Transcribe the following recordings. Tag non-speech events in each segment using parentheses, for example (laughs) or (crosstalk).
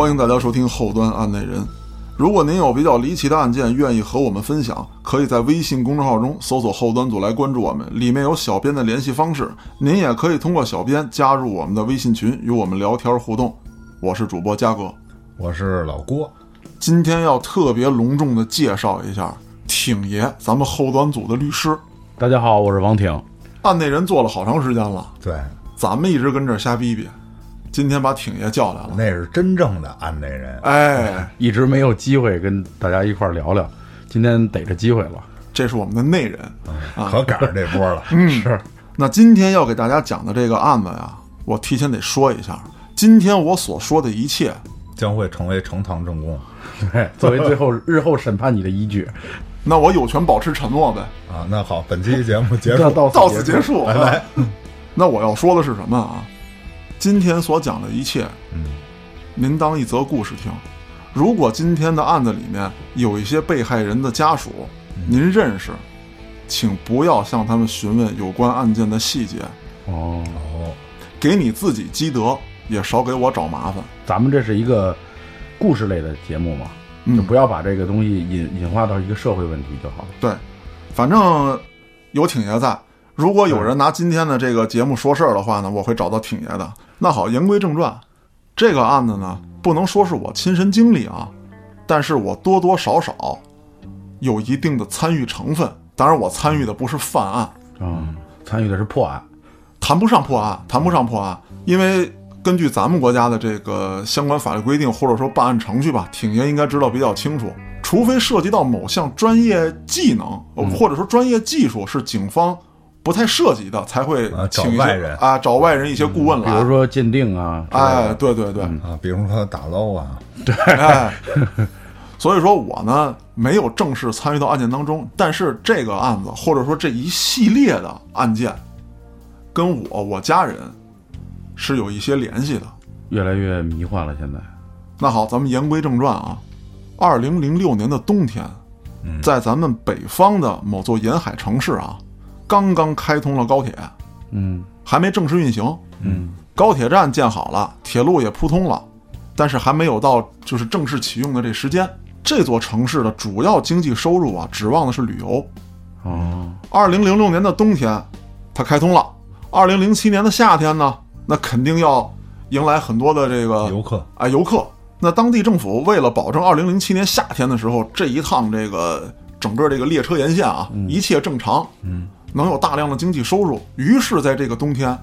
欢迎大家收听后端案内人。如果您有比较离奇的案件，愿意和我们分享，可以在微信公众号中搜索“后端组”来关注我们，里面有小编的联系方式。您也可以通过小编加入我们的微信群，与我们聊天互动。我是主播嘉哥，我是老郭。今天要特别隆重的介绍一下挺爷，咱们后端组的律师。大家好，我是王挺。案内人做了好长时间了，对，咱们一直跟这儿瞎逼逼，今天把挺爷叫来了。那是真正的案内人。哎，一直没有机会跟大家一块儿聊聊，今天逮着机会了。这是我们的内人。可赶上这波了。嗯，(laughs) 是，那今天要给大家讲的这个案子呀，我提前得说一下，今天我所说的一切，将会成为呈堂证供对，作为最后 (laughs) 日后审判你的依据。那我有权保持沉默呗。啊！那好，本期节目结束。(laughs) 到到此结束。拜拜。那我要说的是什么啊？今天所讲的一切，嗯，您当一则故事听。如果今天的案子里面有一些被害人的家属，您认识，请不要向他们询问有关案件的细节，哦，哦，给你自己积德，也少给我找麻烦。咱们这是一个故事类的节目嘛，就嗯不要把这个东西引引化到一个社会问题就好了。对，反正有挺爷在。如果有人拿今天的这个节目说事儿的话呢，我会找到挺爷的。那好，言归正传，这个案子呢，不能说是我亲身经历啊，但是我多多少少有一定的参与成分。当然，我参与的不是犯案，啊、参与的是破案。谈不上破案，谈不上破案，因为根据咱们国家的这个相关法律规定，或者说办案程序吧，挺爷应该知道比较清楚。除非涉及到某项专业技能，呃或者说专业技术是警方不太涉及的，才会啊找外人啊，找外人一些顾问比。如说鉴定啊，哎，对对对，啊，比如说打捞啊，(laughs) 对哎，所以说我呢没有正式参与到案件当中，但是这个案子或者说这一系列的案件，跟我我家人是有一些联系的。越来越迷幻了。现在，那好，咱们言归正传啊。二零零六年的冬天，在咱们北方的某座沿海城市啊，刚刚开通了高铁，嗯。还没正式运行。嗯，高铁站建好了，铁路也铺通了，但是还没有到就是正式启用的这时间。这座城市的主要经济收入啊，指望的是旅游。哦，二零零六年的冬天，它开通了；二零零七年的夏天呢，那肯定要迎来很多的这个游客。啊游客。那当地政府为了保证二零零七年夏天的时候这一趟这个整个这个列车沿线啊、一切正常，嗯，能有大量的经济收入，于是在这个冬天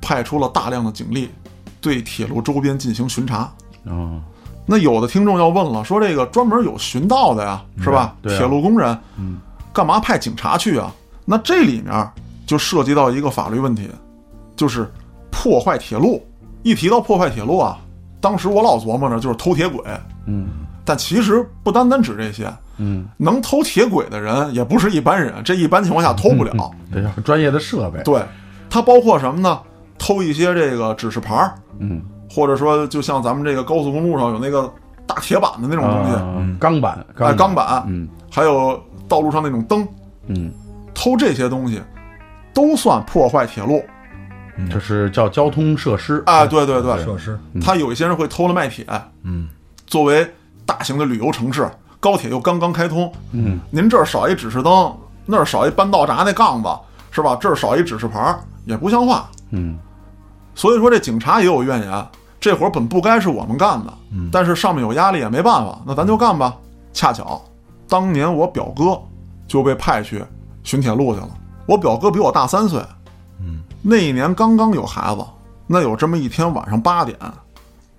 派出了大量的警力对铁路周边进行巡查。哦，那有的听众要问了，说这个专门有巡道的呀，是吧？铁路工人，嗯，干嘛派警察去啊？那这里面就涉及到一个法律问题，就是破坏铁路。一提到破坏铁路啊，当时我老琢磨着就是偷铁轨，嗯但其实不单单指这些，嗯，能偷铁轨的人也不是一般人，这一般情况下偷不了。这要专业的设备。对，它包括什么呢？偷一些这个指示牌儿，嗯，或者说就像咱们这个高速公路上有那个大铁板的那种东西，啊钢板，哎，钢板，嗯还有道路上那种灯，嗯，偷这些东西都算破坏铁路。这是叫交通设施。哎，对对对，设施，他有一些人会偷了卖铁。嗯，作为大型的旅游城市，高铁又刚刚开通，嗯，您这儿少一指示灯，那儿少一搬道闸那杠子，是吧？这儿少一指示牌儿，也不像话。嗯所以说这警察也有怨言，这活儿本不该是我们干的，嗯但是上面有压力也没办法，那咱就干吧。恰巧当年我表哥就被派去巡铁路去了，我表哥比我大三岁，嗯，那一年刚刚有孩子，那有这么一天晚上八点，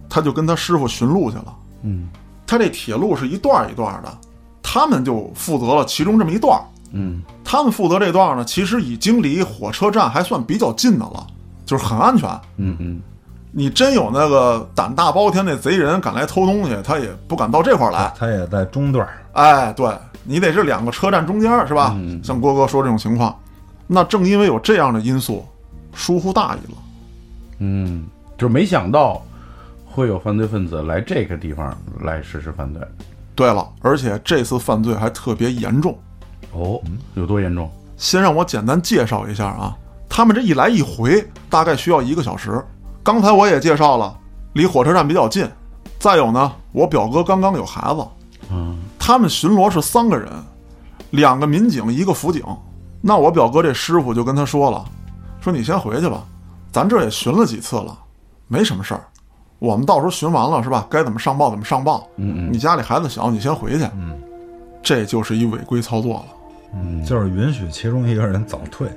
他就跟他师傅巡路去了。嗯他这铁路是一段儿一段儿的，他们就负责了其中这么一段儿。嗯他们负责这段儿呢，其实已经离火车站还算比较近的了，就是很安全。嗯嗯，你真有那个胆大包天那贼人敢来偷东西，他也不敢到这块儿来。他也在中段儿，哎，对你得是两个车站中间儿是吧？像郭哥说这种情况，那正因为有这样的因素，疏忽大意了。嗯，就是没想到会有犯罪分子来这个地方来实施犯罪。对了，而且这次犯罪还特别严重。哦，有多严重？先让我简单介绍一下啊，他们这一来一回大概需要一个小时。刚才我也介绍了，离火车站比较近，再有呢，我表哥刚刚有孩子，嗯他们巡逻是三个人，两个民警，一个辅警。那我表哥这师傅就跟他说了，说你先回去吧，咱这也巡了几次了，没什么事儿。我们到时候巡完了是吧？该怎么上报怎么上报。嗯嗯你家里孩子小，你先回去。嗯，这就是一违规操作了。嗯，就是允许其中一个人早退。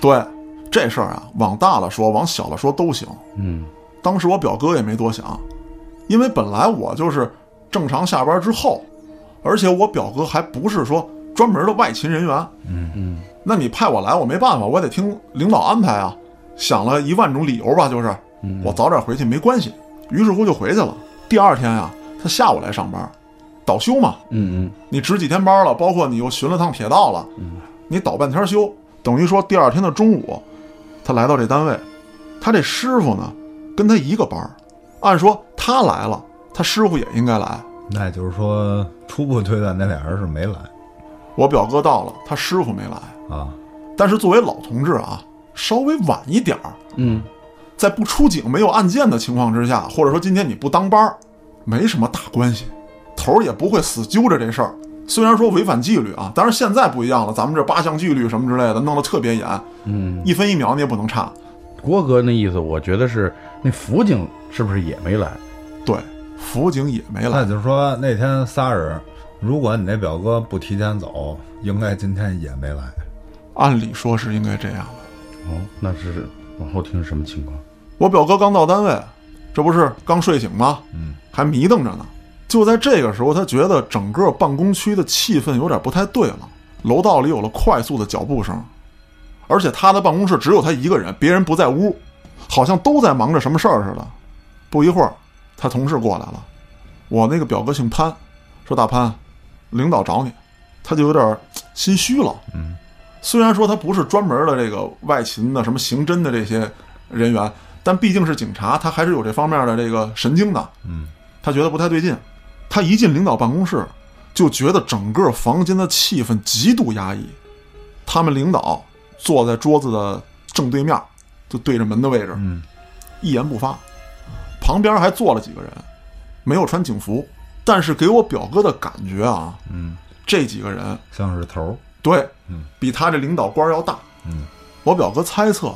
对，这事儿啊，往大了说，往小了说都行。嗯当时我表哥也没多想，因为本来我就是正常下班之后，而且我表哥还不是说专门的外勤人员，嗯那你派我来，我没办法，我得听领导安排啊。想了一万种理由吧，就是嗯我早点回去没关系。于是乎就回去了。第二天呀、他下午来上班，倒休嘛，嗯嗯你值几天班了，包括你又巡了趟铁道了，嗯你倒半天休，等于说第二天的中午，他来到这单位，他这师傅呢跟他一个班，按说他来了，他师傅也应该来。那也就是说，初步推断那俩人是没来我表哥到了，他师傅没来，啊。但是作为老同志啊，稍微晚一点儿，嗯在不出警、没有案件的情况之下，或者说今天你不当班儿，没什么大关系，头儿也不会死揪着这事儿。虽然说违反纪律啊，但是现在不一样了，咱们这八项纪律什么之类的弄得特别严，嗯，一分一秒你也不能差。郭哥那意思，我觉得是那辅警是不是也没来？对，辅警也没来那，就是说那天仨人，如果你那表哥不提前走，应该今天也没来。按理说是应该这样的。哦，那是往后听是什么情况？我表哥刚到单位，这不是刚睡醒吗？嗯，还迷瞪着呢。就在这个时候，他觉得整个办公区的气氛有点不太对了。楼道里有了快速的脚步声，而且他的办公室只有他一个人，别人不在屋，好像都在忙着什么事儿似的。不一会儿，他同事过来了，我那个表哥姓潘，说大潘，领导找你，他就有点心虚了。嗯，虽然说他不是专门的这个外勤的什么刑侦的这些人员，但毕竟是警察，他还是有这方面的这个神经的。嗯，他觉得不太对劲。他一进领导办公室，就觉得整个房间的气氛极度压抑。他们领导坐在桌子的正对面，就对着门的位置，嗯，一言不发。旁边还坐了几个人，没有穿警服，但是给我表哥的感觉啊，嗯，这几个人像是头儿。对嗯，比他这领导官要大。嗯，我表哥猜测，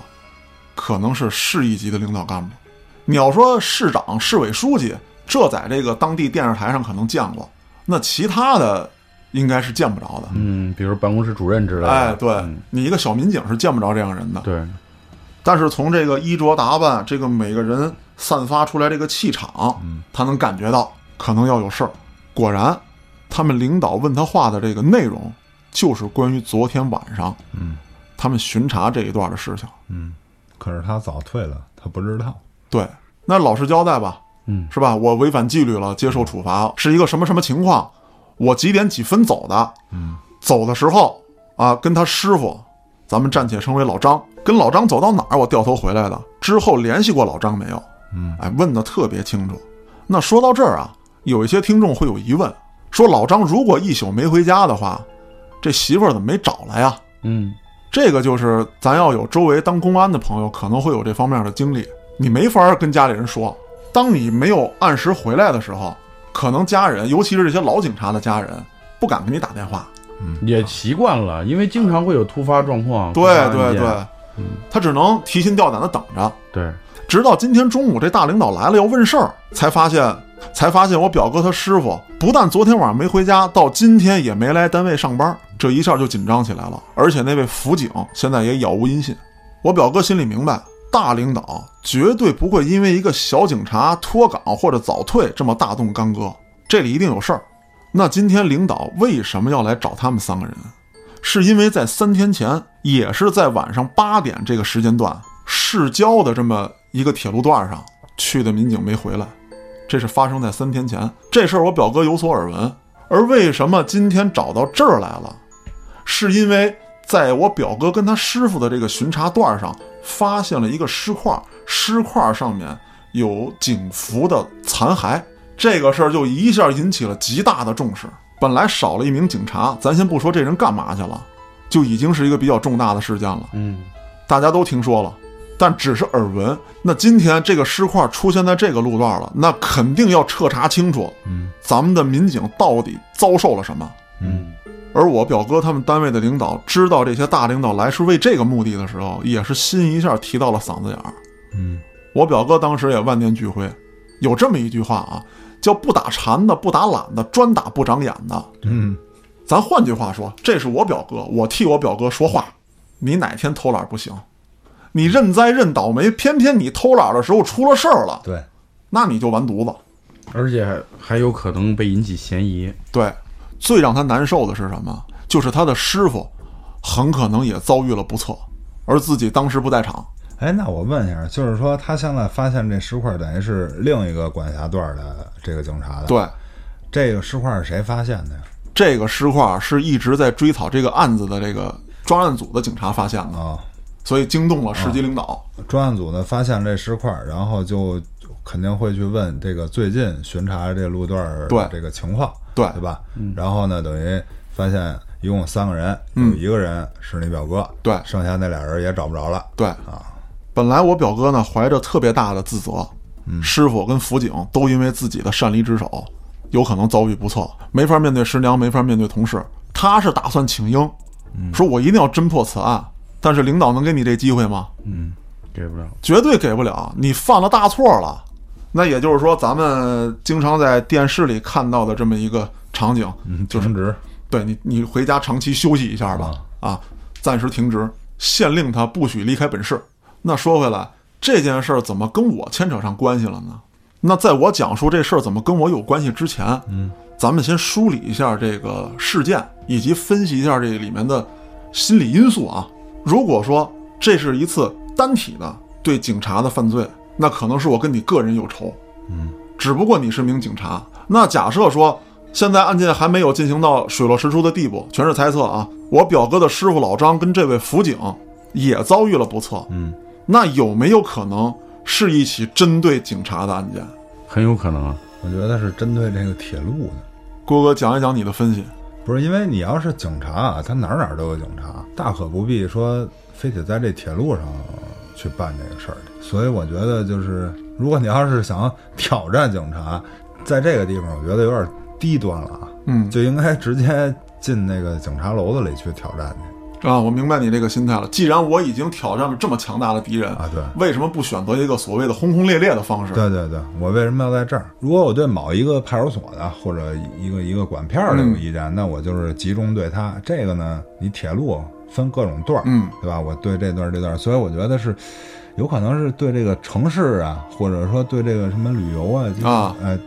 可能是市一级的领导干部。你要说市长、市委书记，这在这个当地电视台上可能见过，那其他的应该是见不着的。嗯，比如办公室主任之类的。哎，对嗯你一个小民警是见不着这样人的。对，但是从这个衣着打扮，这个每个人散发出来这个气场，嗯他能感觉到可能要有事儿。果然，他们领导问他话的这个内容，就是关于昨天晚上嗯他们巡查这一段的事情。嗯，可是他早退了，他不知道。对，那老实交代吧，嗯是吧？我违反纪律了，接受处罚，是一个什么什么情况？我几点几分走的？嗯，走的时候啊，跟他师傅，咱们暂且称为老张，跟老张走到哪儿，我掉头回来的。之后联系过老张没有？嗯，哎，问的特别清楚。那说到这儿啊，有一些听众会有疑问，说老张如果一宿没回家的话，这媳妇儿怎么没找来呀？嗯这个就是咱要有周围当公安的朋友，可能会有这方面的经历。你没法儿跟家里人说，当你没有按时回来的时候，可能家人，尤其是这些老警察的家人，不敢给你打电话。嗯也习惯了，因为经常会有突发状况。对对对对，他只能提心吊胆的等着，对，直到今天中午这大领导来了要问事儿，才发现，才发现我表哥他师傅不但昨天晚上没回家，到今天也没来单位上班，这一下就紧张起来了。而且那位辅警现在也杳无音信。我表哥心里明白，大领导绝对不会因为一个小警察脱岗或者早退这么大动干戈，这里一定有事儿。那今天领导为什么要来找他们三个人？是因为在三天前，也是在晚上八点这个时间段，市郊的这么一个铁路段上去的民警没回来，这是发生在三天前。这事儿我表哥有所耳闻，而为什么今天找到这儿来了，是因为在我表哥跟他师傅的这个巡查段上发现了一个尸块，尸块上面有警服的残骸，这个事儿就一下引起了极大的重视。本来少了一名警察，咱先不说这人干嘛去了，就已经是一个比较重大的事件了。嗯大家都听说了，但只是耳闻。那今天这个尸块出现在这个路段了，那肯定要彻查清楚，嗯，咱们的民警到底遭受了什么。嗯而我表哥他们单位的领导知道这些大领导来是为这个目的的时候，也是心一下提到了嗓子眼儿。嗯我表哥当时也万念俱灰，有这么一句话啊，叫“不打馋的，不打懒的，专打不长眼的”。嗯咱换句话说，这是我表哥，我替我表哥说话。你哪天偷懒不行？你认栽认倒霉，偏偏你偷懒的时候出了事儿了，对，那你就完犊子。而且还还有可能被引起嫌疑。对，最让他难受的是什么？就是他的师傅很可能也遭遇了不测，而自己当时不在场。哎，那我问一下，就是说他现在发现这尸块，等于是另一个管辖段的这个警察的，，对，这个尸块是谁发现的呀？这个尸块是一直在追讨这个案子的这个专案组的警察发现的，啊、所以惊动了市级领导。专案组呢发现这尸块，然后就肯定会去问这个最近巡查这路段儿对这个情况，对对吧？然后呢，等于发现一共三个人，有一个人是你表哥，对剩下那俩人也找不着了。对啊，本来我表哥呢怀着特别大的自责，师傅跟辅警都因为自己的擅离职守，有可能遭遇不测，没法面对师娘，没法面对同事。他是打算请缨，说我一定要侦破此案。但是领导能给你这机会吗？嗯，给不了。绝对给不了，你犯了大错了。那也就是说，咱们经常在电视里看到的这么一个场景，嗯，就是停职，对你，你回家长期休息一下吧，啊，暂时停职，限令他不许离开本市。那说回来，这件事儿怎么跟我牵扯上关系了呢？那在我讲述这事儿怎么跟我有关系之前，嗯，咱们先梳理一下这个事件，以及分析一下这里面的心理因素啊。如果说这是一次单体的对警察的犯罪，那可能是我跟你个人有仇，嗯，只不过你是名警察。那假设说现在案件还没有进行到水落石出的地步，全是猜测啊。我表哥的师傅老张跟这位辅警也遭遇了不测，嗯，那有没有可能是一起针对警察的案件？很有可能啊。我觉得是针对这个铁路的。郭哥讲一讲你的分析。不是因为你要是警察啊，他哪儿哪儿都有警察，大可不必说非得在这铁路上去办这个事儿去。所以我觉得就是，如果你要是想挑战警察，在这个地方，我觉得有点低端了啊，嗯就应该直接进那个警察楼子里去挑战去啊，我明白你这个心态了。既然我已经挑战了这么强大的敌人啊。对，为什么不选择一个所谓的轰轰烈烈的方式？对对对，我为什么要在这儿？如果我对某一个派出所的或者一个一个管片儿的有意见，那我就是集中对他。这个呢，你铁路分各种段儿，嗯，对吧？我对这段儿这段儿，所以我觉得是有可能是对这个城市啊，或者说对这个什么旅游啊，就是啊呃，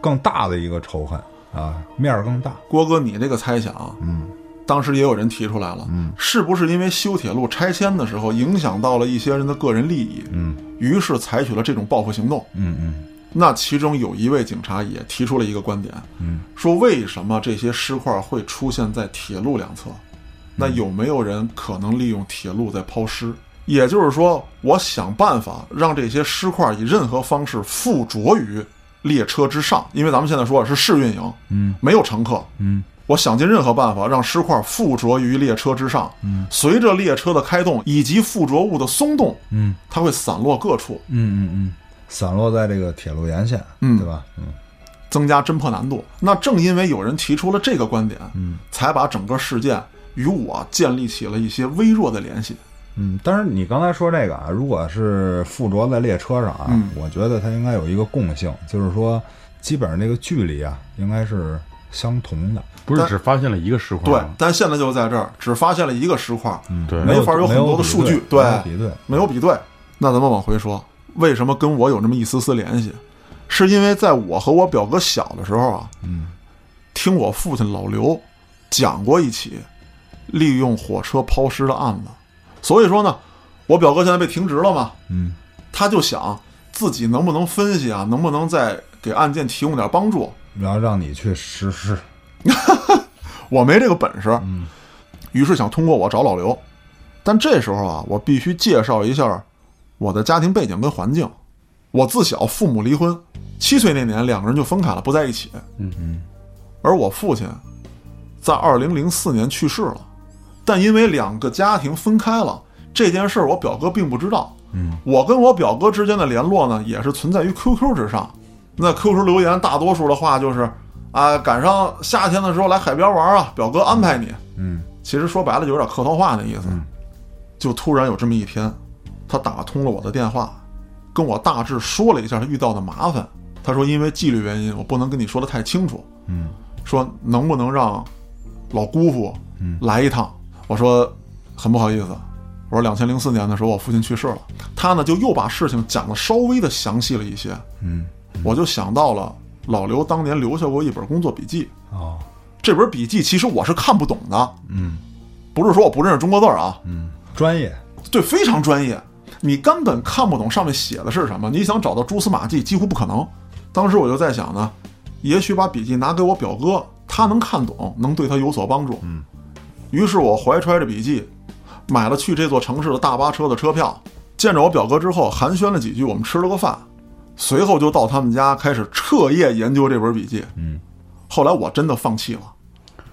更大的一个仇恨啊，面儿更大。郭哥，你这个猜想，嗯当时也有人提出来了，嗯是不是因为修铁路拆迁的时候影响到了一些人的个人利益，嗯于是采取了这种报复行动？嗯嗯那其中有一位警察也提出了一个观点，嗯，说为什么这些尸块会出现在铁路两侧？那有没有人可能利用铁路在抛尸？也就是说，我想办法让这些尸块以任何方式附着于列车之上，因为咱们现在说的是试运营，嗯没有乘客，嗯我想尽任何办法让尸块附着于列车之上，嗯随着列车的开动以及附着物的松动，嗯它会散落各处，嗯嗯嗯，散落在这个铁路沿线，嗯对吧？嗯增加侦破难度。那正因为有人提出了这个观点，嗯才把整个事件与我建立起了一些微弱的联系。嗯，但是你刚才说这个啊，如果是附着在列车上啊，嗯我觉得它应该有一个共性，就是说基本上那个距离啊应该是相同的，不是但只发现了一个石块对？，但现在就在这儿，只发现了一个石块，嗯对没法有很多的数据没有对比对，没有比对。那咱们往回说，为什么跟我有那么一丝丝联系？是因为在我和我表哥小的时候啊，嗯听我父亲老刘讲过一起利用火车抛尸的案子，所以说呢，我表哥现在被停职了嘛，嗯他就想自己能不能分析啊，能不能再给案件提供点帮助。然后让你去实施，(laughs) 我没这个本事，嗯于是想通过我找老刘。但这时候啊，我必须介绍一下我的家庭背景跟环境。我自小父母离婚，七岁那年两个人就分开了，不在一起。嗯嗯而我父亲在二零零四年去世了，但因为两个家庭分开了这件事儿，我表哥并不知道。嗯，我跟我表哥之间的联络呢，也是存在于 QQ 之上。那 QQ 留言大多数的话就是啊，赶上夏天的时候来海边玩啊，表哥安排你。嗯其实说白了就有点客套话那意思。嗯就突然有这么一天，他打通了我的电话，跟我大致说了一下他遇到的麻烦。他说因为纪律原因，我不能跟你说的太清楚。嗯说能不能让老姑父嗯来一趟？我说很不好意思，我说两千零四年的时候我父亲去世了。他呢就又把事情讲的稍微的详细了一些，嗯，我就想到了老刘当年留下过一本工作笔记。哦，这本笔记其实我是看不懂的，嗯不是说我不认识中国字儿啊，嗯，专业，对，非常专业，你根本看不懂上面写的是什么，你想找到蛛丝马迹几乎不可能。当时我就在想呢，也许把笔记拿给我表哥，他能看懂，能对他有所帮助。嗯，于是我怀揣着笔记，买了去这座城市的大巴车的车票。见着我表哥之后，寒暄了几句，我们吃了个饭，随后就到他们家开始彻夜研究这本笔记。嗯，后来我真的放弃了，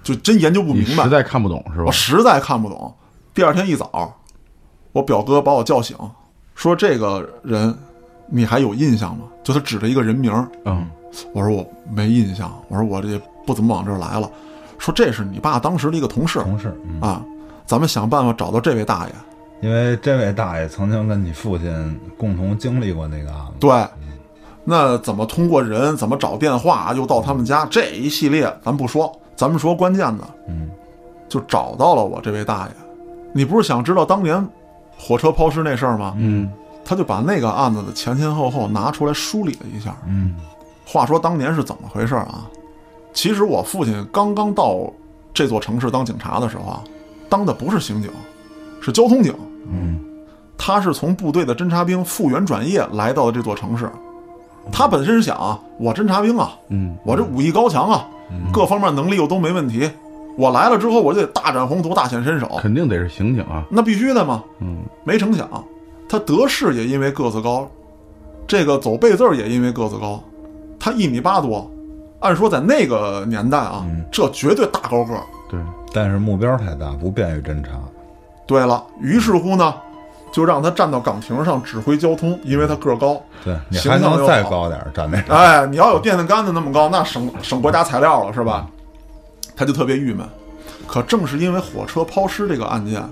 就真研究不明白实。在看不懂是吧我？实在看不懂。第二天一早，我表哥把我叫醒，说：“这个人你还有印象吗？”就他指着一个人名儿。嗯，我说我没印象，我说我这不怎么往这儿来了。说这是你爸当时的一个同事同事，嗯，啊，咱们想办法找到这位大爷。因为这位大爷曾经跟你父亲共同经历过那个案子，对，那怎么通过人，怎么找电话，又到他们家这一系列，咱不说，咱们说关键的，嗯就找到了我这位大爷。你不是想知道当年火车抛尸那事儿吗？嗯他就把那个案子的前前后后拿出来梳理了一下。嗯话说当年是怎么回事啊？其实我父亲刚刚到这座城市当警察的时候啊，当的不是刑警，是交通警。嗯他是从部队的侦察兵复员转业来到的这座城市。他本身是想啊，我侦察兵啊，嗯我这武艺高强啊，各方面能力又都没问题。我来了之后，我就得大展宏图、大显身手，肯定得是刑警啊。那必须的嘛。嗯没成想，他得势也因为个子高，这个走背字儿也因为个子高，他一米八多，按说在那个年代啊，嗯这绝对大高个儿。对，但是目标太大，不便于侦查。对了，于是乎呢，就让他站到岗亭上指挥交通，因为他个儿高。对你形还能再好高点儿，站那上。哎，你要有电线杆子那么高，那省省国家材料了，是吧？他就特别郁闷。可正是因为火车抛尸这个案件，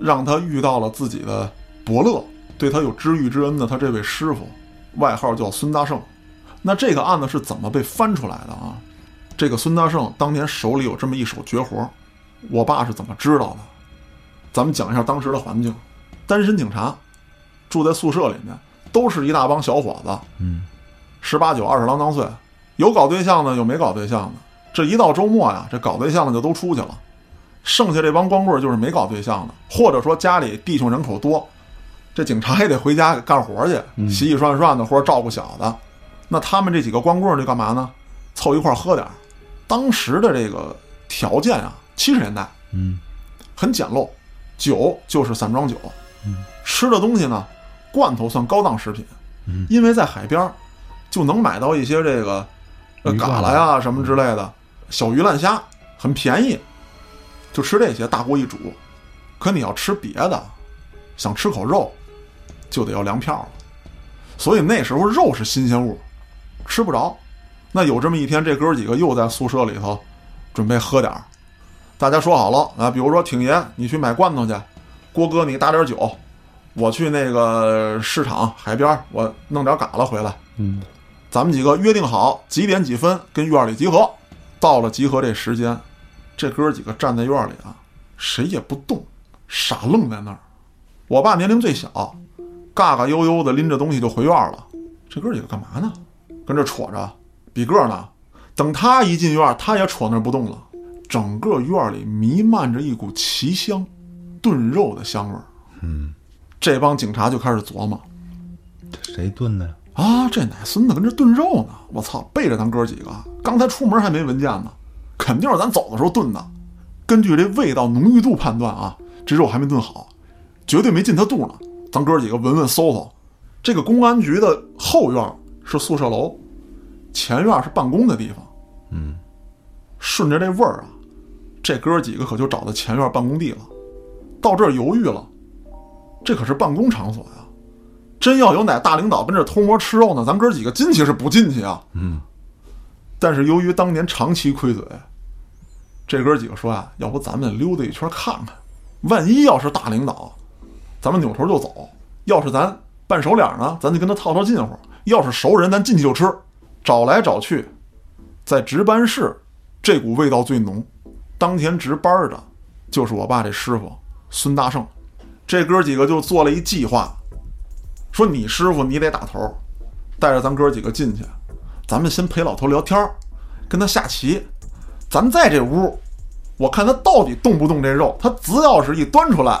让他遇到了自己的伯乐，对他有知遇之恩的他这位师傅，外号叫孙大圣。那这个案子是怎么被翻出来的啊？这个孙大圣当年手里有这么一手绝活，我爸是怎么知道的？咱们讲一下当时的环境：单身警察住在宿舍里面，都是一大帮小伙子，嗯十八九、二十郎当岁，有搞对象的，有没搞对象的。这一到周末呀，这搞对象的就都出去了，剩下这帮光棍就是没搞对象的，或者说家里弟兄人口多，这警察也得回家干活去，洗洗涮涮的或者照顾小的。那他们这几个光棍儿就干嘛呢？凑一块儿喝点儿。当时的这个条件啊，七十年代嗯很简陋，酒就是散装酒，吃的东西呢，罐头算高档食品，嗯因为在海边儿就能买到一些这个呃蛤蜊呀什么之类的小鱼烂虾，很便宜，就吃这些，大锅一煮。可你要吃别的，想吃口肉，就得要粮票了。所以那时候肉是新鲜物，吃不着。那有这么一天，这哥几个又在宿舍里头准备喝点儿，大家说好了啊，比如说挺爷，你去买罐头去；郭哥，你打点酒；我去那个市场海边儿，我弄点嘎啦回来。嗯咱们几个约定好几点几分跟院里集合。到了集合这时间，这哥几个站在院里啊，谁也不动，傻愣在那儿。我爸年龄最小，嘎嘎悠悠的拎着东西就回院了。这哥几个干嘛呢？跟这戳着，比个呢。等他一进院，他也戳那儿不动了。整个院里弥漫着一股奇香，炖肉的香味儿。嗯，这帮警察就开始琢磨：这谁炖的呀？啊，这奶孙子跟这炖肉呢！我操，背着咱哥几个，刚才出门还没闻见呢，肯定是咱走的时候炖的。根据这味道浓郁度判断啊，这肉还没炖好，绝对没进他肚呢。咱哥几个闻闻搜搜，这个公安局的后院是宿舍楼，前院是办公的地方。嗯，顺着这味儿啊，这哥几个可就找到前院办公地了。到这儿犹豫了，这可是办公场所呀，真要有哪大领导跟这偷摸吃肉呢，咱哥几个进去是不进去啊？嗯，但是由于当年长期亏嘴，这哥几个说啊，要不咱们溜达一圈看看，万一要是大领导，咱们扭头就走；要是咱半熟脸呢，咱就跟他套套近乎；要是熟人，咱进去就吃。找来找去，在值班室这股味道最浓。当天值班的就是我爸这师傅孙大圣。这哥几个就做了一计划，说你师傅你得打头，带着咱哥几个进去，咱们先陪老头聊天，跟他下棋。咱在这屋，我看他到底动不动这肉。他只要是一端出来，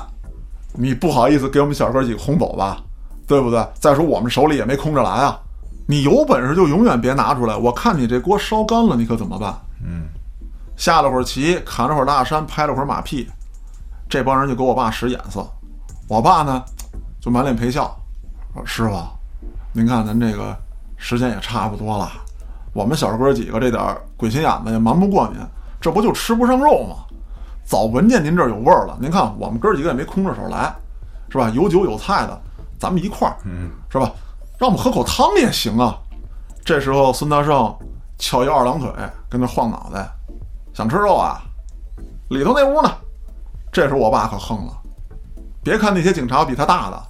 你不好意思给我们小哥几个轰走吧，对不对？再说我们手里也没空着来啊。你有本事就永远别拿出来，我看你这锅烧干了，你可怎么办？嗯，下了会儿棋，砍了会儿大山，拍了会儿马屁，这帮人就给我爸使眼色。我爸呢，就满脸陪笑，说：“师傅，您看咱这个时间也差不多了，我们小哥几个这点鬼心眼子也瞒不过您，这不就吃不上肉吗？早闻见您这儿有味儿了。您看我们哥几个也没空着手来，是吧？有酒有菜的，咱们一块儿，嗯，是吧？让我们喝口汤也行啊。”这时候孙大圣翘一二郎腿，跟那晃脑袋，想吃肉啊？里头那屋呢？这时候我爸可横了。别看那些警察比他大的，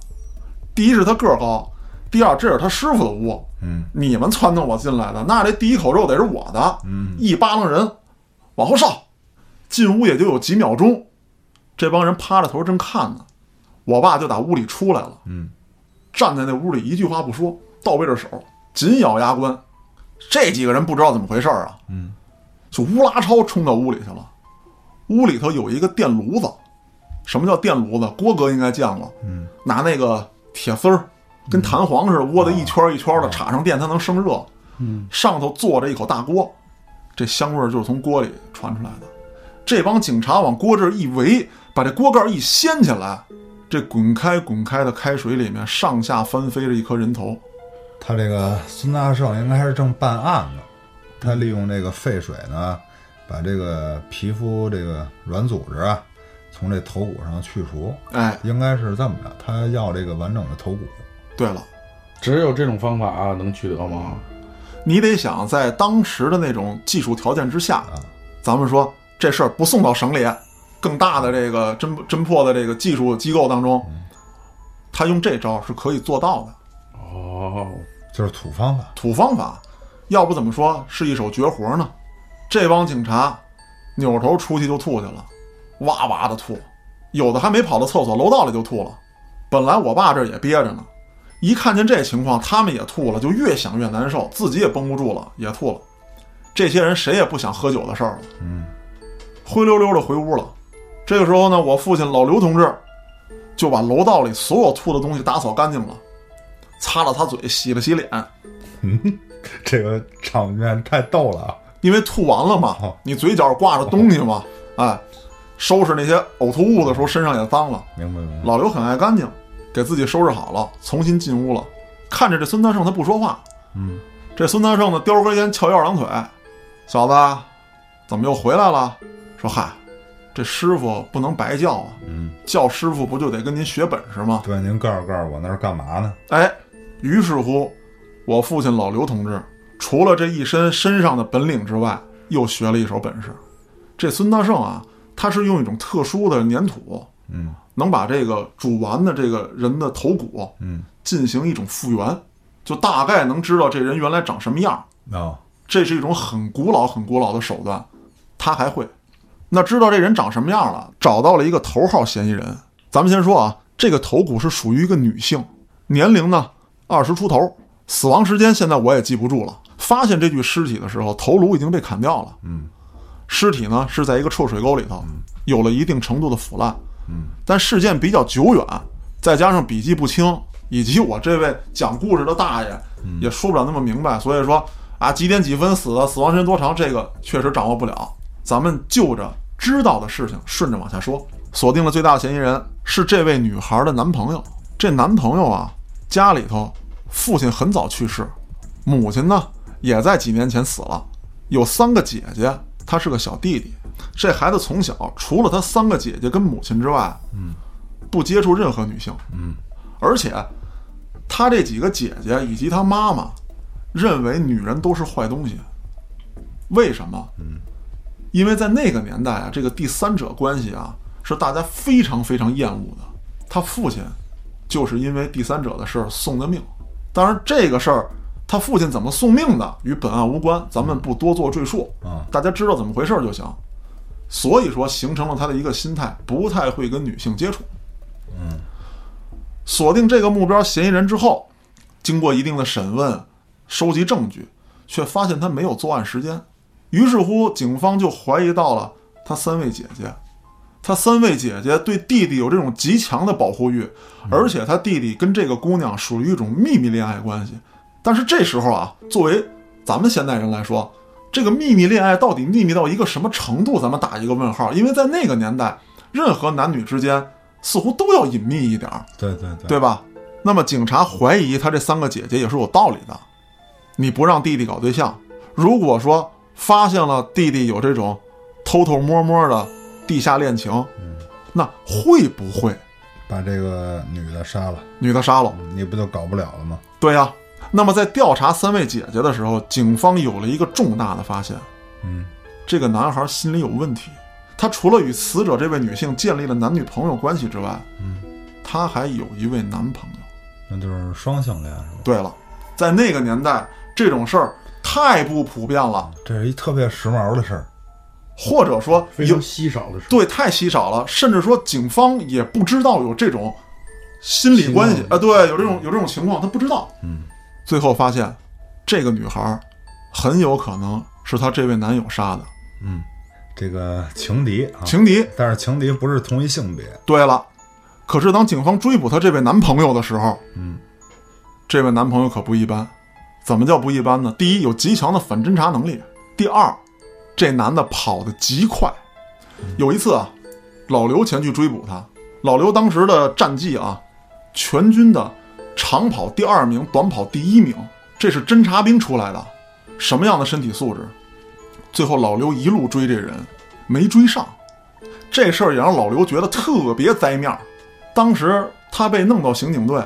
第一是他个儿高，第二这是他师傅的屋，嗯，你们撺掇我进来的，那这第一口肉得是我的，嗯，一巴楞人往后稍，进屋也就有几秒钟，这帮人趴着头正看呢，我爸就打屋里出来了，嗯，站在那屋里一句话不说，倒背着手，紧咬牙关，这几个人不知道怎么回事儿啊，嗯，就乌拉超冲到屋里去了，屋里头有一个电炉子。什么叫电炉子？郭哥应该见过，嗯，拿那个铁丝儿，跟弹簧似的窝的一圈一圈的，插上电它能生热。嗯，上头坐着一口大锅，这香味儿就是从锅里传出来的。这帮警察往锅这儿一围，把这锅盖一掀起来，这滚开滚开的开水里面上下翻飞着一颗人头。他这个孙大圣应该是正办案呢，他利用这个沸水呢，把这个皮肤这个软组织啊。从这头骨上去除，哎，应该是这么着，他要这个完整的头骨。对了，只有这种方法啊，能取得吗？你得想在当时的那种技术条件之下，啊咱们说这事儿不送到省里，更大的这个侦侦破的这个技术机构当中，他用这招是可以做到的。哦，就是土方法。土方法，要不怎么说是一手绝活呢？这帮警察扭头出去就吐去了。哇哇的吐，有的还没跑到厕所楼道里就吐了。本来我爸这也憋着呢，一看见这情况，他们也吐了，就越想越难受，自己也绷不住了，也吐了。这些人谁也不想喝酒的事儿了，嗯，灰溜溜的回屋了。这个时候呢，我父亲老刘同志就把楼道里所有吐的东西打扫干净了，擦了擦嘴，洗了洗脸。嗯，这个场面太逗了啊！因为吐完了嘛，你嘴角挂着东西嘛，哎。收拾那些呕吐物的时候，身上也脏了。明白明白。老刘很爱干净，给自己收拾好了，重新进屋了。看着这孙大圣，他不说话。嗯，这孙大圣呢，叼根烟，翘一二郎腿。小子，怎么又回来了？说嗨，这师傅不能白叫啊。嗯，叫师傅不就得跟您学本事吗？对，您告诉告诉我那是干嘛呢？哎，于是乎，我父亲老刘同志除了这一身身上的本领之外，又学了一手本事。这孙大圣啊。他是用一种特殊的粘土，嗯，能把这个煮完的这个人的头骨，嗯，进行一种复原，就大概能知道这人原来长什么样。哦，这是一种很古老、很古老的手段，他还会。那知道这人长什么样了，找到了一个头号嫌疑人。咱们先说啊，这个头骨是属于一个女性，年龄呢二十出头，死亡时间现在我也记不住了。发现这具尸体的时候，头颅已经被砍掉了。嗯。尸体呢是在一个臭水沟里头，有了一定程度的腐烂。嗯，但事件比较久远，再加上笔记不清，以及我这位讲故事的大爷也说不了那么明白，所以说啊几点几分死的，死亡时间多长，这个确实掌握不了。咱们就着知道的事情顺着往下说。锁定了最大的嫌疑人是这位女孩的男朋友。这男朋友啊，家里头父亲很早去世，母亲呢也在几年前死了，有三个姐姐。他是个小弟弟，这孩子从小除了他三个姐姐跟母亲之外，嗯，不接触任何女性，嗯，而且他这几个姐姐以及他妈妈认为女人都是坏东西。为什么？嗯，因为在那个年代啊，这个第三者关系啊是大家非常非常厌恶的。他父亲就是因为第三者的事儿送的命。当然，这个事儿他父亲怎么送命的与本案无关，咱们不多做赘述。啊大家知道怎么回事儿就行。所以说，形成了他的一个心态，不太会跟女性接触。嗯，锁定这个目标嫌疑人之后，经过一定的审问、收集证据，却发现他没有作案时间。于是乎，警方就怀疑到了他三位姐姐。他三位姐姐对弟弟有这种极强的保护欲，而且他弟弟跟这个姑娘属于一种秘密恋爱关系。但是这时候啊，作为咱们现代人来说，这个秘密恋爱到底秘密到一个什么程度，咱们打一个问号。因为在那个年代，任何男女之间似乎都要隐秘一点儿，对对对，对吧？那么警察怀疑他这三个姐姐也是有道理的。你不让弟弟搞对象，如果说发现了弟弟有这种偷偷摸摸的地下恋情，那会不会把这个女的杀了，女的杀了？你不就搞不了了吗？对呀、那么在调查三位姐姐的时候，警方有了一个重大的发现：嗯，这个男孩心里有问题。他除了与死者这位女性建立了男女朋友关系之外，嗯，他还有一位男朋友。那就是双性恋是吧？对了，在那个年代，这种事儿太不普遍了，这是一特别时髦的事儿。或者说有非常稀少的事。对太稀少了，甚至说警方也不知道有这种心理关系啊，对，有这种有这种情况，他不知道。嗯，最后发现，这个女孩很有可能是她这位男友杀的嗯，这个情敌啊，情敌。但是情敌不是同一性别。对了，可是当警方追捕她这位男朋友的时候，嗯，这位男朋友可不一般。怎么叫不一般呢？第一，有极强的反侦查能力；第二，这男的跑得极快。有一次啊，老刘前去追捕他，老刘当时的战绩啊，全军的长跑第二名，短跑第一名，这是侦察兵出来的，什么样的身体素质？最后老刘一路追这人，没追上，这事儿也让老刘觉得特别栽面儿。当时他被弄到刑警队，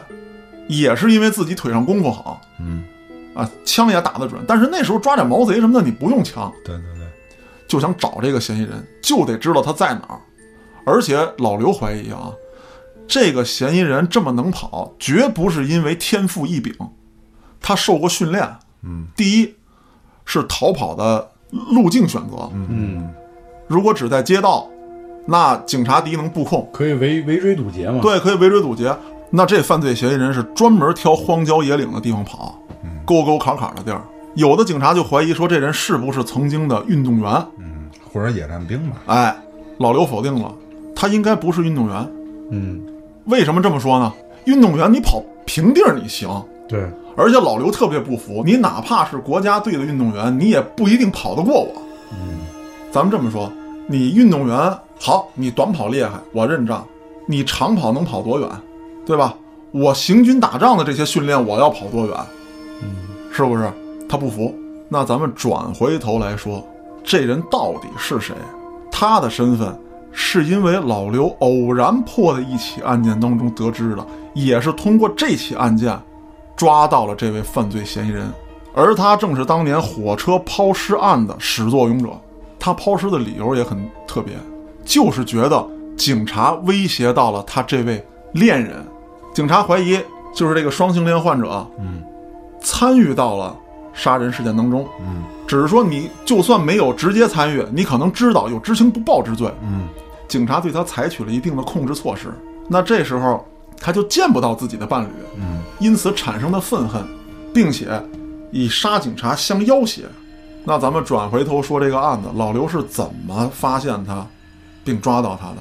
也是因为自己腿上功夫好，嗯，啊，枪也打得准。但是那时候抓点毛贼什么的，你不用枪，对对对，就想找这个嫌疑人，就得知道他在哪儿。而且老刘怀疑啊，这个嫌疑人这么能跑，绝不是因为天赋异禀，他受过训练。嗯，第一是逃跑的路径选择，嗯，如果只在街道，那警察第一能布控，可以围围追堵截嘛？，对，可以围追堵截。那这犯罪嫌疑人是专门挑荒郊野岭的地方跑，沟沟坎坎的地儿。有的警察就怀疑说，这人是不是曾经的运动员？嗯，或者野战兵吧。哎，老刘否定了，他应该不是运动员。嗯，为什么这么说呢？运动员你跑平地儿你行，对，而且老刘特别不服，你哪怕是国家队的运动员，你也不一定跑得过我。嗯，咱们这么说，你运动员好，你短跑厉害，我认账。你长跑能跑多远，对吧？我行军打仗的这些训练，我要跑多远？嗯，是不是？他不服。那咱们转回头来说，这人到底是谁？他的身份是因为老刘偶然破的一起案件当中得知的，也是通过这起案件抓到了这位犯罪嫌疑人，而他正是当年火车抛尸案的始作俑者。他抛尸的理由也很特别，就是觉得警察威胁到了他这位恋人，警察怀疑就是这个双性恋患者，嗯，参与到了杀人事件当中，嗯，只是说你就算没有直接参与，你可能知道有知情不报之罪，嗯，警察对他采取了一定的控制措施，那这时候他就见不到自己的伴侣，嗯，因此产生的愤恨，并且以杀警察相要挟。那咱们转回头说这个案子，老刘是怎么发现他，并抓到他的？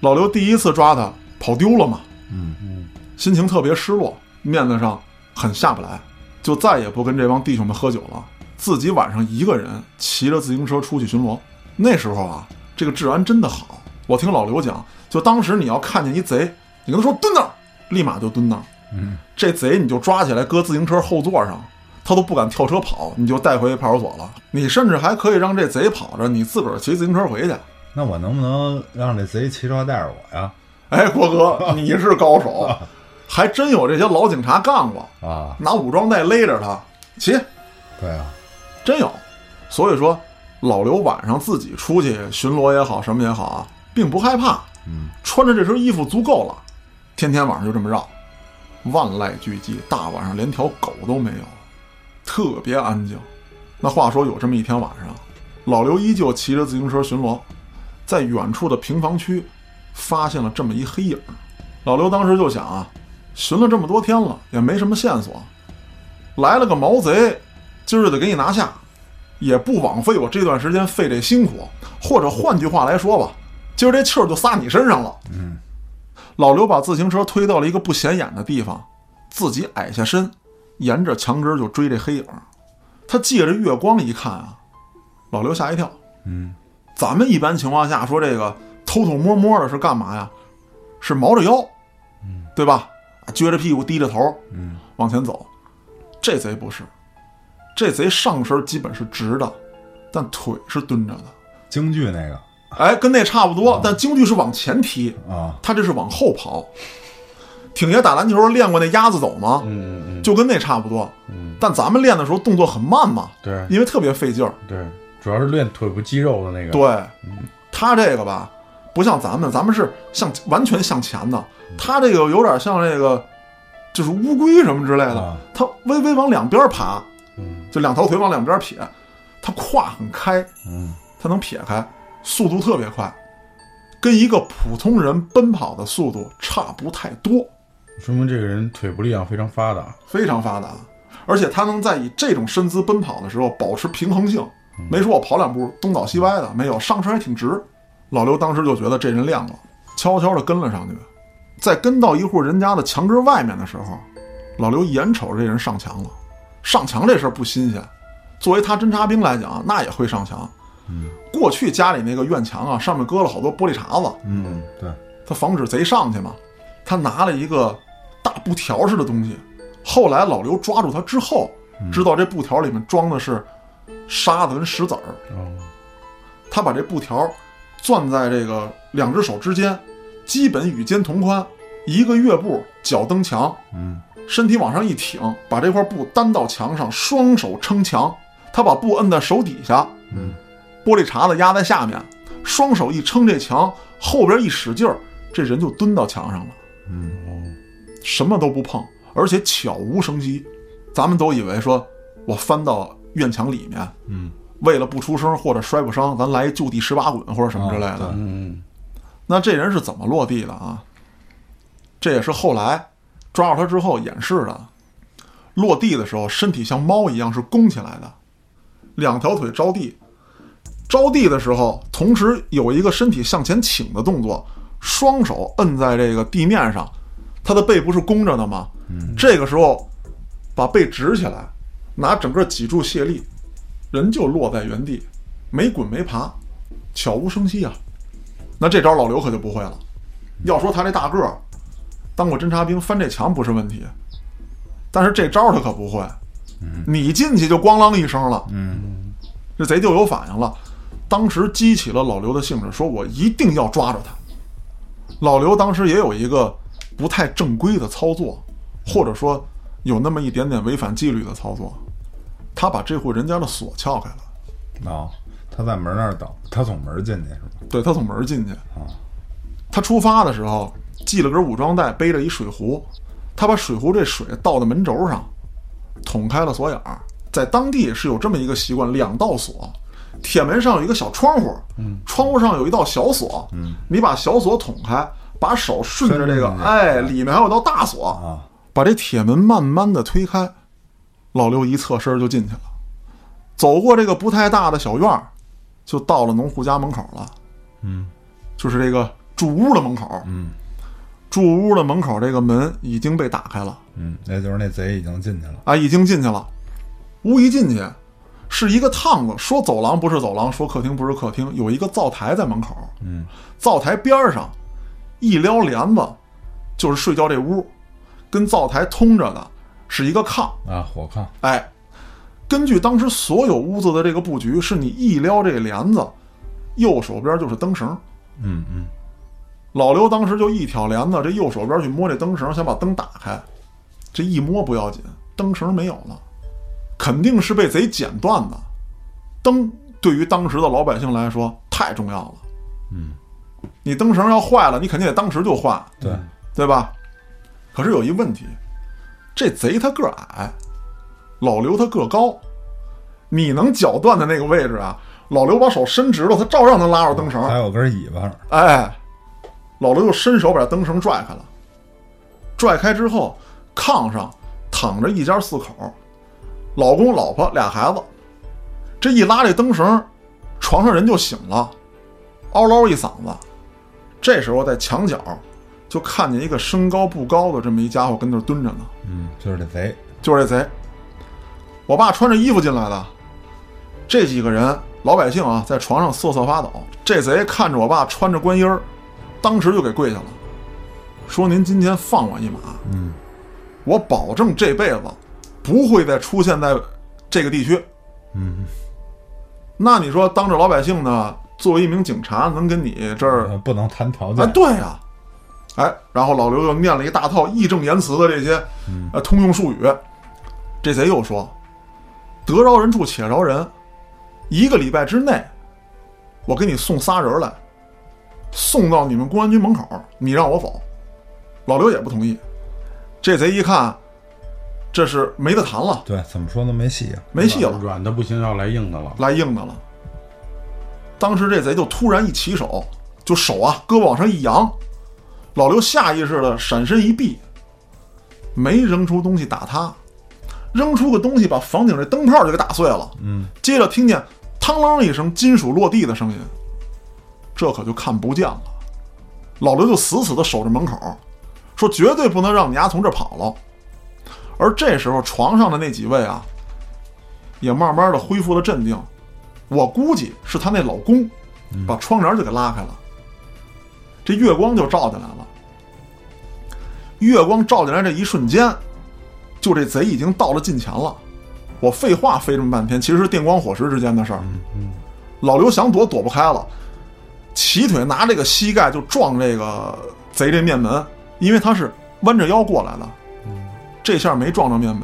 老刘第一次抓他跑丢了嘛，嗯嗯，心情特别失落，面子上很下不来，就再也不跟这帮弟兄们喝酒了，自己晚上一个人骑着自行车出去巡逻。那时候啊，这个治安真的好。我听老刘讲，就当时你要看见一贼，你跟他说蹲那儿，立马就蹲那儿。嗯，这贼你就抓起来搁自行车后座上，他都不敢跳车跑，你就带回派出所了。你甚至还可以让这贼跑着，你自个儿骑自行车回去。那我能不能让这贼骑车带着我呀？哎，郭哥，(laughs) 你是高手，还真有这些老警察干过，啊，拿武装带勒着他骑，对啊，真有。所以说，老刘晚上自己出去巡逻也好，什么也好啊，并不害怕。嗯，穿着这身衣服足够了，天天晚上就这么绕，万籁俱寂，大晚上连条狗都没有，特别安静。那话说有这么一天晚上，老刘依旧骑着自行车巡逻，在远处的平房区发现了这么一黑影。老刘当时就想啊，巡了这么多天了，也没什么线索，来了个毛贼，今儿就得给你拿下，也不枉费我这段时间费这辛苦。或者换句话来说吧，今儿这气儿就撒你身上了。嗯，老刘把自行车推到了一个不显眼的地方，自己矮下身，沿着墙根儿就追这黑影。他借着月光一看啊，老刘吓一跳。嗯，咱们一般情况下说这个偷偷摸摸的是干嘛呀？是毛着腰，对吧？撅着屁股低着头，嗯，往前走。这贼不是，这贼上身基本是直的，但腿是蹲着的。京剧那个哎，跟那差不多，但京剧是往前踢，啊，他这是往后跑。挺爷打篮球练过那鸭子走吗？嗯嗯嗯，就跟那差不多。嗯，但咱们练的时候动作很慢嘛，对因为特别费劲儿。对，主要是练腿部肌肉的那个，对，他这个吧，不像咱们，咱们是向完全向前的，他这个有点像这个，就是乌龟什么之类的啊，他微微往两边爬，嗯。就两条腿往两边撇，他胯很开，嗯，他能撇开，速度特别快，跟一个普通人奔跑的速度差不太多，说明这个人腿部力量非常发达。非常发达，而且他能在以这种身姿奔跑的时候保持平衡性，没说我跑两步东倒西歪的，没有，上身还挺直。老刘当时就觉得这人亮了，悄悄地跟了上去，在跟到一户人家的墙根外面的时候，老刘眼瞅着这人上墙了。上墙这事儿不新鲜，作为他侦察兵来讲，那也会上墙。过去家里那个院墙啊，上面搁了好多玻璃碴子，嗯，对，他防止贼上去嘛。他拿了一个大布条似的东西，后来老刘抓住他之后，知道这布条里面装的是沙子跟石子儿。哦，他把这布条攥在这个两只手之间，基本与肩同宽，一个跃步，脚蹬墙，嗯，身体往上一挺，把这块布担到墙上，双手撑墙。他把布摁在手底下，嗯，玻璃碴子压在下面，双手一撑这墙，后边一使劲儿，这人就蹲到墙上了。嗯，什么都不碰，而且悄无声息。咱们都以为说，我翻到院墙里面，嗯，为了不出声或者摔不伤，咱来一就地十八滚或者什么之类的。嗯那这人是怎么落地的啊？这也是后来抓住他之后演示的。落地的时候，身体像猫一样是弓起来的，两条腿着地。着地的时候，同时有一个身体向前倾的动作，双手摁在这个地面上，他的背不是弓着的吗？这个时候把背直起来，拿整个脊柱卸力，人就落在原地，没滚没爬，悄无声息啊。那这招老刘可就不会了。要说他这大个儿，当过侦察兵，翻这墙不是问题，但是这招他可不会。你进去就咣啷一声了，嗯，这贼就有反应了。当时激起了老刘的兴致，说我一定要抓着他。老刘当时也有一个不太正规的操作，或者说有那么一点点违反纪律的操作，他把这户人家的锁撬开了。啊，他在门那儿等，他从门进去是吧？对他从门进去啊。他出发的时候系了根武装带，背着一水壶，他把水壶这水倒在门轴上，捅开了锁眼儿。在当地是有这么一个习惯，两道锁，铁门上有一个小窗户，嗯，窗户上有一道小锁，嗯，你把小锁捅开，把手顺着这个哎，里面还有道大锁，啊，把这铁门慢慢的推开，老刘一侧身就进去了，走过这个不太大的小院儿，就到了农户家门口了。嗯，就是这个住屋的门口。嗯，住屋的门口这个门已经被打开了嗯，那就是那贼已经进去了。啊，已经进去了。屋一进去是一个趟子，说走廊不是走廊，说客厅不是客厅，有一个灶台在门口。嗯，灶台边上一撩帘子，就是睡觉这屋，跟灶台通着的是一个炕。啊，火炕。哎，根据当时所有屋子的这个布局，是你一撩这帘子，右手边就是灯绳，嗯嗯，老刘当时就一挑帘子，这右手边去摸这灯绳，想把灯打开。这一摸不要紧，灯绳没有了，肯定是被贼剪断的。灯对于当时的老百姓来说太重要了。嗯，你灯绳要坏了，你肯定得当时就换，对，对吧？可是有一问题，这贼他个儿矮，老刘他个高，你能绞断的那个位置啊，老刘把手伸直了，他照样能拉着灯绳。还有根尾巴，哎，老刘就伸手把灯绳拽开了。拽开之后，炕上躺着一家四口，老公、老婆俩孩子。这一拉这灯绳，床上人就醒了，嗷唠一嗓子。这时候在墙角就看见一个身高不高的这么一家伙跟那儿蹲着呢，嗯，就是这贼，就是这贼。我爸穿着衣服进来的，这几个人老百姓啊，在床上瑟瑟发抖。这贼看着我爸穿着官衣儿，当时就给跪下了，说：“您今天放我一马，嗯，我保证这辈子不会再出现在这个地区。”嗯，那你说，当着老百姓呢，作为一名警察，能跟你这儿呃不能谈条哎，件，对呀、哎，然后老刘又念了一大套义正言辞的这些呃通用术语。这贼又说：“得饶人处且饶人，一个礼拜之内，我给你送仨人来，送到你们公安局门口，你让我走。”老刘也不同意。这贼一看，这是没得谈了，对，怎么说都没戏啊，没戏了。软的不行，要来硬的了。来硬的了。当时这贼就突然一起手，就手啊，胳膊往上一扬，老刘下意识的闪身一避，没扔出东西打他，扔出个东西把房顶这灯泡就给打碎了。嗯，接着听见嘡啷一声金属落地的声音，这可就看不见了。老刘就死死的守着门口，说绝对不能让你丫从这跑了。而这时候床上的那几位啊，也慢慢的恢复了镇定。我估计是她那老公把窗帘就给拉开了，这月光就照进来了。月光照进来这一瞬间，就这贼已经到了近前了。我废话费这么半天，其实是电光火石之间的事儿。老刘想躲躲不开了，起腿拿这个膝盖就撞这个贼这面门，因为他是弯着腰过来的。这下没撞着面门，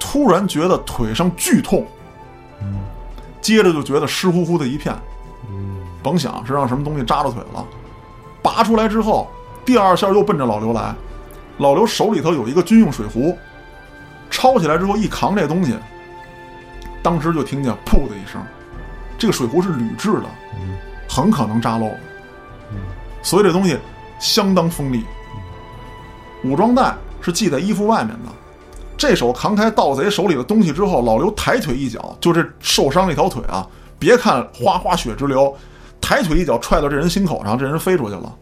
突然觉得腿上剧痛，接着就觉得湿乎乎的一片，甭想是让什么东西扎着腿了。拔出来之后，第二下又奔着老刘来，老刘手里头有一个军用水壶，抄起来之后一扛这东西，当时就听见“噗”的一声，这个水壶是铝制的，很可能扎漏了，所以这东西相当锋利。武装带是系在衣服外面的，这手扛开盗贼手里的东西之后，老刘抬腿一脚，就这受伤那条腿啊，别看哗哗血直流，抬腿一脚踹到这人心口上，这人飞出去了。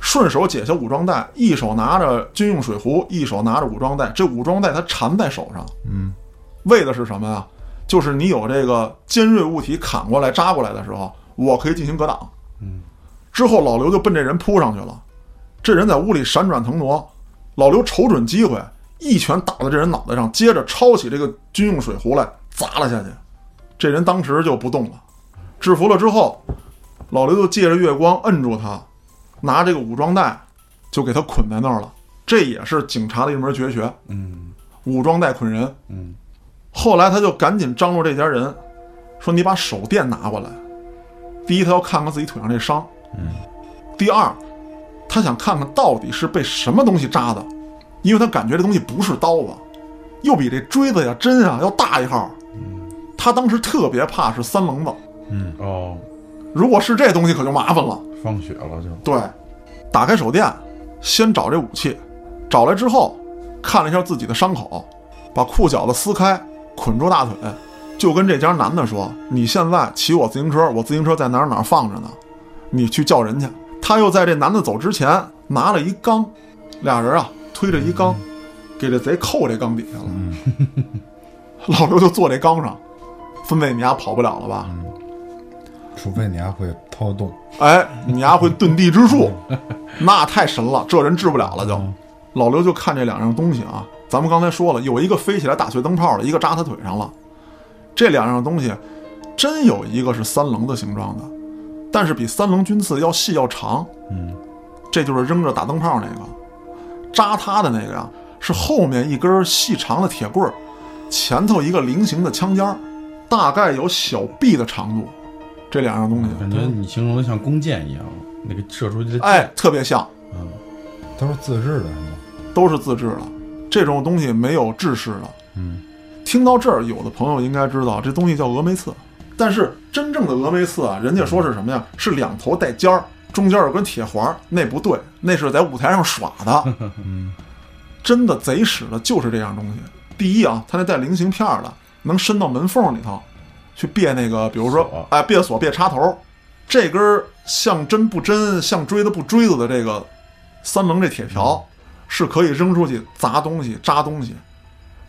顺手解下武装带，一手拿着军用水壶，一手拿着武装带。这武装带它缠在手上，嗯，为的是什么呀？就是你有这个尖锐物体砍过来、扎过来的时候，我可以进行格挡。嗯，之后老刘就奔这人扑上去了，这人在屋里闪转腾挪，老刘瞅准机会，一拳打在这人脑袋上，接着抄起这个军用水壶来砸了下去。这人当时就不动了，制服了之后，老刘就借着月光摁住他，拿这个武装带就给他捆在那儿了。这也是警察的一门绝学，嗯武装带捆人。嗯后来他就赶紧张罗这家人，说你把手电拿过来。第一，他要看看自己腿上这伤；嗯，第二，他想看看到底是被什么东西扎的，因为他感觉这东西不是刀子，又比这锥子呀、针啊要大一号。他当时特别怕是三棱子，哦，如果是这东西可就麻烦了。放血了就。对，打开手电，先找这武器，找来之后看了一下自己的伤口，把裤脚子撕开，捆住大腿，就跟这家男的说：“你现在骑我自行车，我自行车在哪儿哪儿放着呢，你去叫人去。”他又在这男的走之前拿了一缸，俩人啊推着一缸，给这贼扣这缸底下了。老刘就坐这缸上，分贝你丫跑不了了吧？除非你还会掏洞，哎，你丫会遁地之术，那太神了，这人治不了了就。老刘就看这两样东西啊，咱们刚才说了，有一个飞起来打碎灯泡的，一个扎他腿上了。这两样东西，真有一个是三棱的形状的，但是比三棱军刺要细要长。嗯，这就是扔着打灯泡那个；扎他的那个呀，是后面一根细长的铁棍儿，前头一个菱形的枪尖儿，大概有小臂的长度。这两样东西，感觉你形容的像弓箭一样，那个射出去的箭。哎，特别像，嗯都是自制的，是吗？都是自制的。这种东西没有制式的。嗯，听到这儿，有的朋友应该知道，这东西叫峨眉刺。但是真正的峨眉刺啊，人家说是什么呀？是两头带尖儿，中间有根铁环儿，那不对，那是在舞台上耍的。嗯真的贼使的就是这样东西。第一啊，它那带菱形片儿的，能伸到门缝里头去别那个，比如说锁哎，别锁别插头。这根像针不针，像锥子不锥子的这个三棱这铁条，是可以扔出去砸东西、扎东西，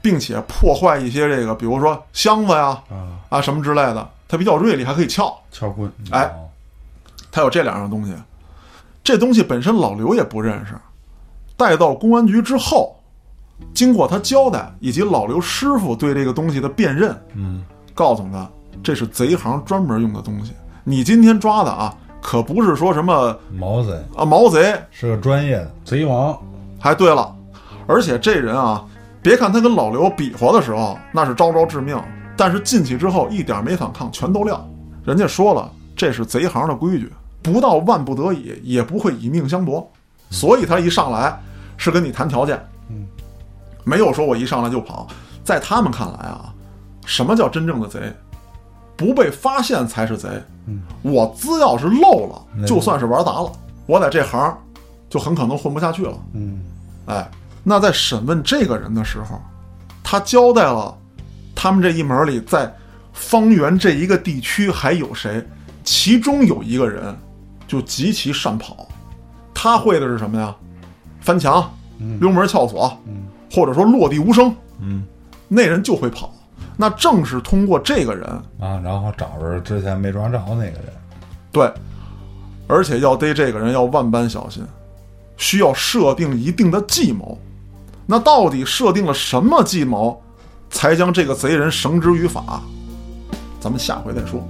并且破坏一些这个，比如说箱子呀啊，啊什么之类的。它比较锐利，还可以撬。撬棍。哎哦，它有这两样东西。这东西本身老刘也不认识，带到公安局之后，经过他交代以及老刘师傅对这个东西的辨认，嗯，告诉他这是贼行专门用的东西。你今天抓的啊，可不是说什么毛贼啊毛贼。是个专业的，贼王，还对了，而且这人啊，别看他跟老刘比划的时候那是招招致命，但是进去之后一点没反抗，全都撂。人家说了，这是贼行的规矩，不到万不得已也不会以命相搏，所以他一上来是跟你谈条件，嗯，没有说我一上来就跑。在他们看来啊，什么叫真正的贼？不被发现才是贼。嗯，我资料是漏了，就算是玩砸了，我在这行就很可能混不下去了。嗯，哎，那在审问这个人的时候，他交代了他们这一门里在方圆这一个地区还有谁，其中有一个人就极其善跑，他会的是什么呀？翻墙、溜门撬锁，或者说落地无声，嗯那人就会跑。那正是通过这个人，啊，然后找着之前没抓着那个人，对，而且要逮这个人要万般小心，需要设定一定的计谋。那到底设定了什么计谋，才将这个贼人绳之于法？咱们下回再说。